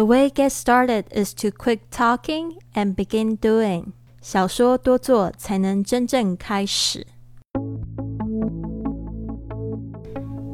The way get started is to quit talking and begin doing。少说多做，才能真正开始。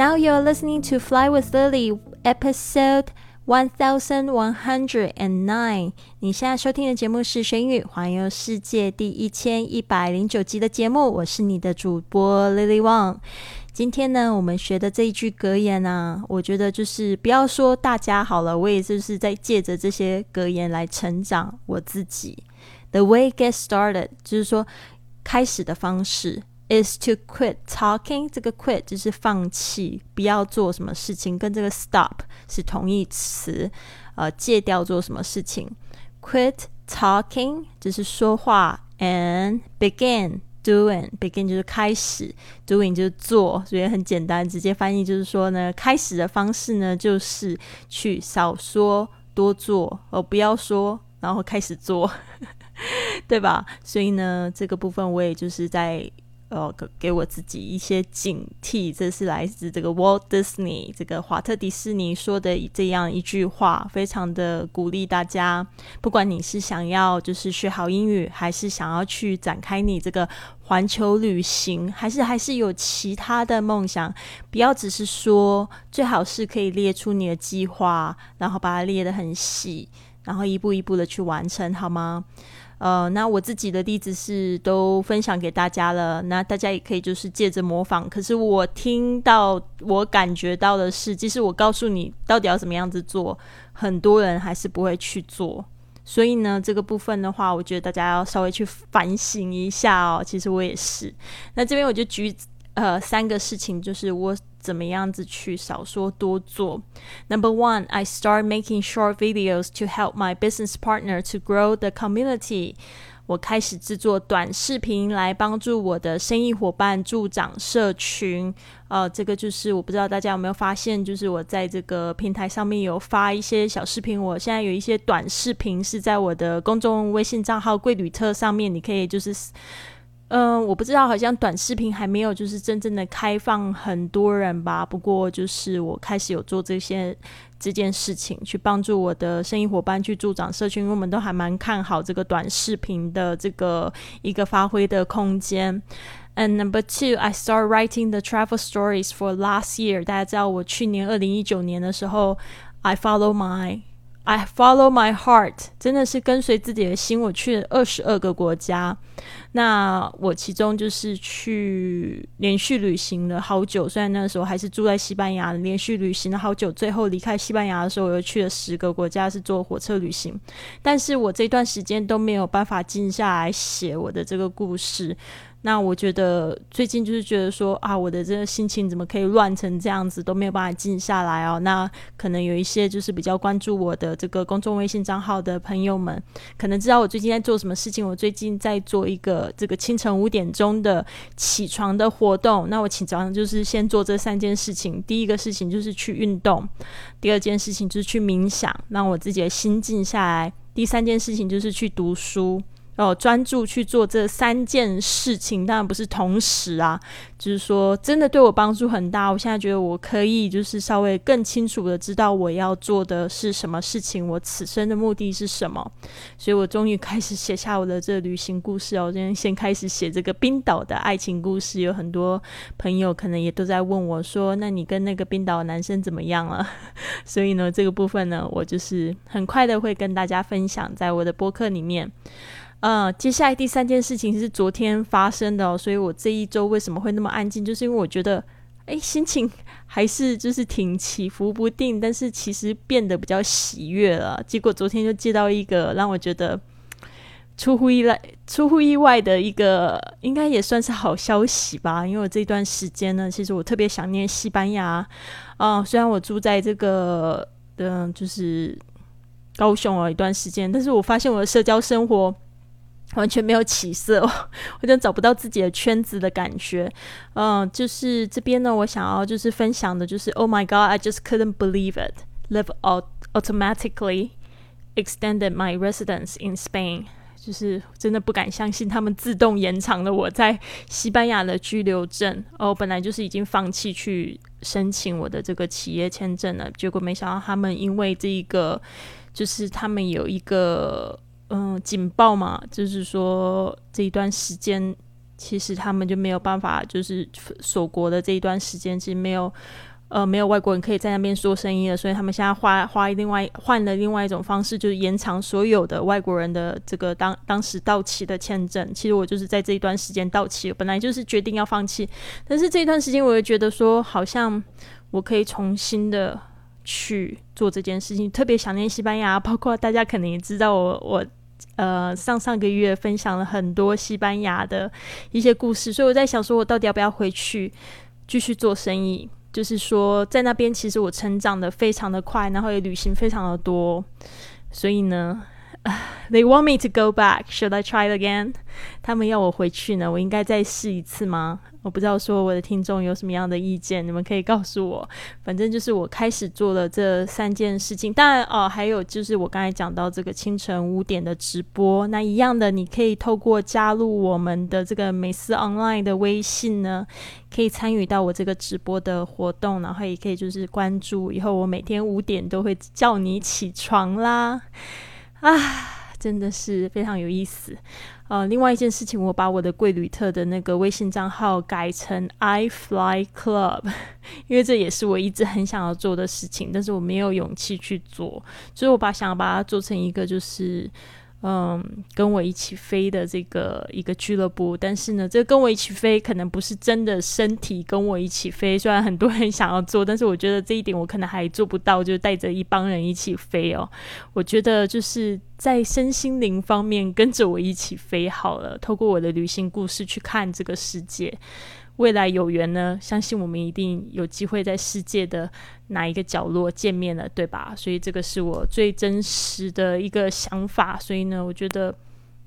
！Now you're listening to Fly with Lily, episode one thousand one hundred and nine。你现在收听的节目是《学英语环游世界》第一千一百零九集的节目，我是你的主播 Lily Wang。今天呢，我们学的这一句格言呢，我觉得就是不要说大家好了，我也就是在借着这些格言来成长我自己。The way get started，就是说开始的方式。Is to quit talking。这个 quit 就是放弃，不要做什么事情，跟这个 stop 是同义词，呃，戒掉做什么事情。Quit talking 就是说话，and begin doing。begin 就是开始，doing 就是做，所以很简单，直接翻译就是说呢，开始的方式呢，就是去少说多做，而不要说，然后开始做，对吧？所以呢，这个部分我也就是在。呃，给给我自己一些警惕，这是来自这个 Walt Disney 这个华特迪士尼说的这样一句话，非常的鼓励大家。不管你是想要就是学好英语，还是想要去展开你这个环球旅行，还是还是有其他的梦想，不要只是说，最好是可以列出你的计划，然后把它列得很细，然后一步一步的去完成，好吗？呃，那我自己的例子是都分享给大家了，那大家也可以就是借着模仿。可是我听到、我感觉到的是，即使我告诉你到底要怎么样子做，很多人还是不会去做。所以呢，这个部分的话，我觉得大家要稍微去反省一下哦。其实我也是。那这边我就举呃三个事情，就是我。怎么样子去少说多做？Number one, I start making short videos to help my business partner to grow the community。我开始制作短视频来帮助我的生意伙伴助长社群。呃，这个就是我不知道大家有没有发现，就是我在这个平台上面有发一些小视频。我现在有一些短视频是在我的公众微信账号“贵旅特”上面，你可以就是。嗯，我不知道，好像短视频还没有就是真正的开放很多人吧。不过就是我开始有做这些这件事情，去帮助我的生意伙伴去助长社群，因为我们都还蛮看好这个短视频的这个一个发挥的空间。And number two, I start writing the travel stories for last year。大家知道我去年二零一九年的时候，I follow my I follow my heart，真的是跟随自己的心。我去了二十二个国家，那我其中就是去连续旅行了好久。虽然那时候还是住在西班牙，连续旅行了好久。最后离开西班牙的时候，我又去了十个国家，是坐火车旅行。但是我这段时间都没有办法静下来写我的这个故事。那我觉得最近就是觉得说啊，我的这个心情怎么可以乱成这样子，都没有办法静下来哦。那可能有一些就是比较关注我的这个公众微信账号的朋友们，可能知道我最近在做什么事情。我最近在做一个这个清晨五点钟的起床的活动。那我起床就是先做这三件事情，第一个事情就是去运动，第二件事情就是去冥想，让我自己的心静下来，第三件事情就是去读书。哦，专注去做这三件事情，当然不是同时啊，就是说真的对我帮助很大。我现在觉得我可以就是稍微更清楚的知道我要做的是什么事情，我此生的目的是什么。所以我终于开始写下我的这旅行故事哦。今天先开始写这个冰岛的爱情故事，有很多朋友可能也都在问我说：“那你跟那个冰岛男生怎么样了？” 所以呢，这个部分呢，我就是很快的会跟大家分享在我的播客里面。呃，接下来第三件事情是昨天发生的，所以我这一周为什么会那么安静？就是因为我觉得，哎，心情还是就是挺起伏不定，但是其实变得比较喜悦了。结果昨天就接到一个让我觉得出乎意外、出乎意外的一个，应该也算是好消息吧。因为我这段时间呢，其实我特别想念西班牙啊。虽然我住在这个，嗯，就是。高雄了一段时间，但是我发现我的社交生活完全没有起色，我就找不到自己的圈子的感觉。嗯，就是这边呢，我想要就是分享的，就是 Oh my God, I just couldn't believe it. Live automatically extended my residence in Spain. 就是真的不敢相信，他们自动延长了我在西班牙的居留证。哦，本来就是已经放弃去申请我的这个企业签证了，结果没想到他们因为这一个，就是他们有一个嗯警报嘛，就是说这一段时间其实他们就没有办法，就是锁国的这一段时间其实没有。呃，没有外国人可以在那边做生意了，所以他们现在花花另外换了另外一种方式，就是延长所有的外国人的这个当当时到期的签证。其实我就是在这一段时间到期，本来就是决定要放弃，但是这一段时间我又觉得说，好像我可以重新的去做这件事情，特别想念西班牙。包括大家可能也知道，我我呃上上个月分享了很多西班牙的一些故事，所以我在想说，我到底要不要回去继续做生意？就是说，在那边其实我成长的非常的快，然后也旅行非常的多，所以呢。They want me to go back. Should I try again? 他们要我回去呢，我应该再试一次吗？我不知道说我的听众有什么样的意见，你们可以告诉我。反正就是我开始做了这三件事情，当然哦，还有就是我刚才讲到这个清晨五点的直播，那一样的，你可以透过加入我们的这个美思 online 的微信呢，可以参与到我这个直播的活动，然后也可以就是关注，以后我每天五点都会叫你起床啦。啊，真的是非常有意思。呃，另外一件事情，我把我的贵旅特的那个微信账号改成 I Fly Club，因为这也是我一直很想要做的事情，但是我没有勇气去做，所以我把想要把它做成一个就是。嗯，跟我一起飞的这个一个俱乐部，但是呢，这跟我一起飞可能不是真的身体跟我一起飞。虽然很多人想要做，但是我觉得这一点我可能还做不到，就带着一帮人一起飞哦。我觉得就是在身心灵方面跟着我一起飞好了，透过我的旅行故事去看这个世界。未来有缘呢，相信我们一定有机会在世界的哪一个角落见面了，对吧？所以这个是我最真实的一个想法。所以呢，我觉得，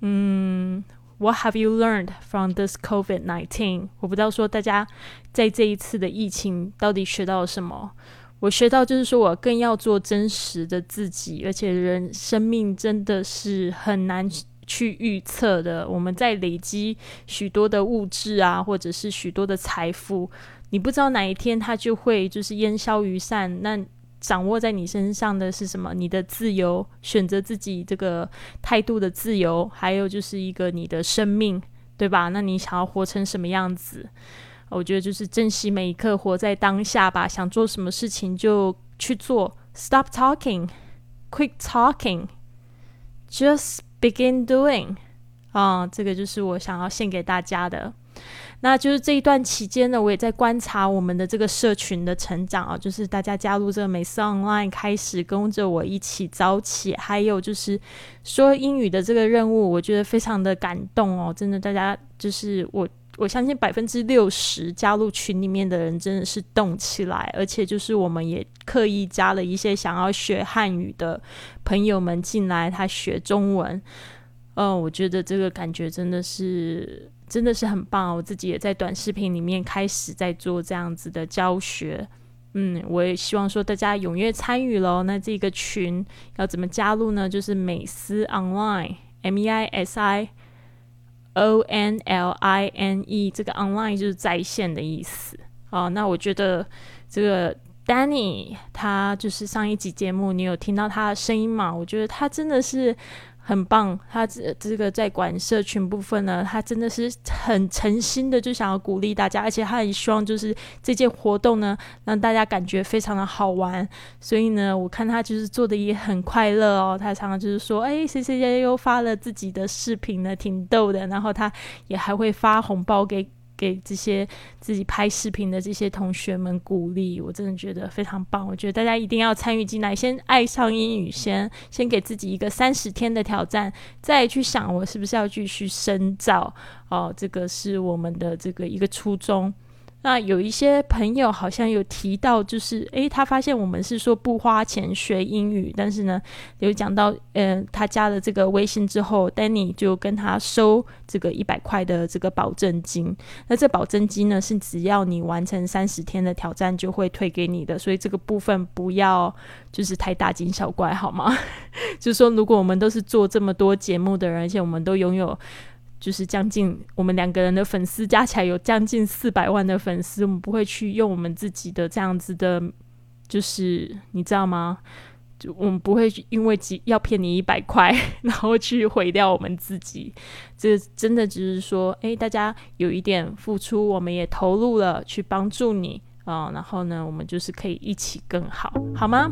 嗯，What have you learned from this COVID nineteen？我不知道说大家在这一次的疫情到底学到了什么。我学到就是说我更要做真实的自己，而且人生命真的是很难。去预测的，我们在累积许多的物质啊，或者是许多的财富，你不知道哪一天它就会就是烟消云散。那掌握在你身上的是什么？你的自由，选择自己这个态度的自由，还有就是一个你的生命，对吧？那你想要活成什么样子？我觉得就是珍惜每一刻，活在当下吧。想做什么事情就去做，Stop talking, quit talking, just. Begin doing，啊，这个就是我想要献给大家的。那就是这一段期间呢，我也在观察我们的这个社群的成长啊，就是大家加入这个美思 Online，开始跟着我一起早起，还有就是说英语的这个任务，我觉得非常的感动哦，真的，大家就是我。我相信百分之六十加入群里面的人真的是动起来，而且就是我们也刻意加了一些想要学汉语的朋友们进来，他学中文。嗯，我觉得这个感觉真的是真的是很棒。我自己也在短视频里面开始在做这样子的教学。嗯，我也希望说大家踊跃参与喽。那这个群要怎么加入呢？就是美思 Online M E I S I。O N L I N E 这个 online 就是在线的意思哦。那我觉得这个 Danny 他就是上一集节目，你有听到他的声音吗？我觉得他真的是。很棒，他这这个在管社群部分呢，他真的是很诚心的就想要鼓励大家，而且他很希望就是这件活动呢，让大家感觉非常的好玩。所以呢，我看他就是做的也很快乐哦。他常常就是说，哎，谁谁谁又发了自己的视频呢，挺逗的。然后他也还会发红包给。给这些自己拍视频的这些同学们鼓励，我真的觉得非常棒。我觉得大家一定要参与进来，先爱上英语，先先给自己一个三十天的挑战，再去想我是不是要继续深造。哦，这个是我们的这个一个初衷。那有一些朋友好像有提到，就是诶，他发现我们是说不花钱学英语，但是呢，有讲到，呃，他加了这个微信之后，Danny 就跟他收这个一百块的这个保证金。那这保证金呢，是只要你完成三十天的挑战就会退给你的，所以这个部分不要就是太大惊小怪，好吗？就是说，如果我们都是做这么多节目的人，而且我们都拥有。就是将近我们两个人的粉丝加起来有将近四百万的粉丝，我们不会去用我们自己的这样子的，就是你知道吗？就我们不会因为几要骗你一百块，然后去毁掉我们自己。这真的只是说，哎，大家有一点付出，我们也投入了去帮助你啊，然后呢，我们就是可以一起更好，好吗？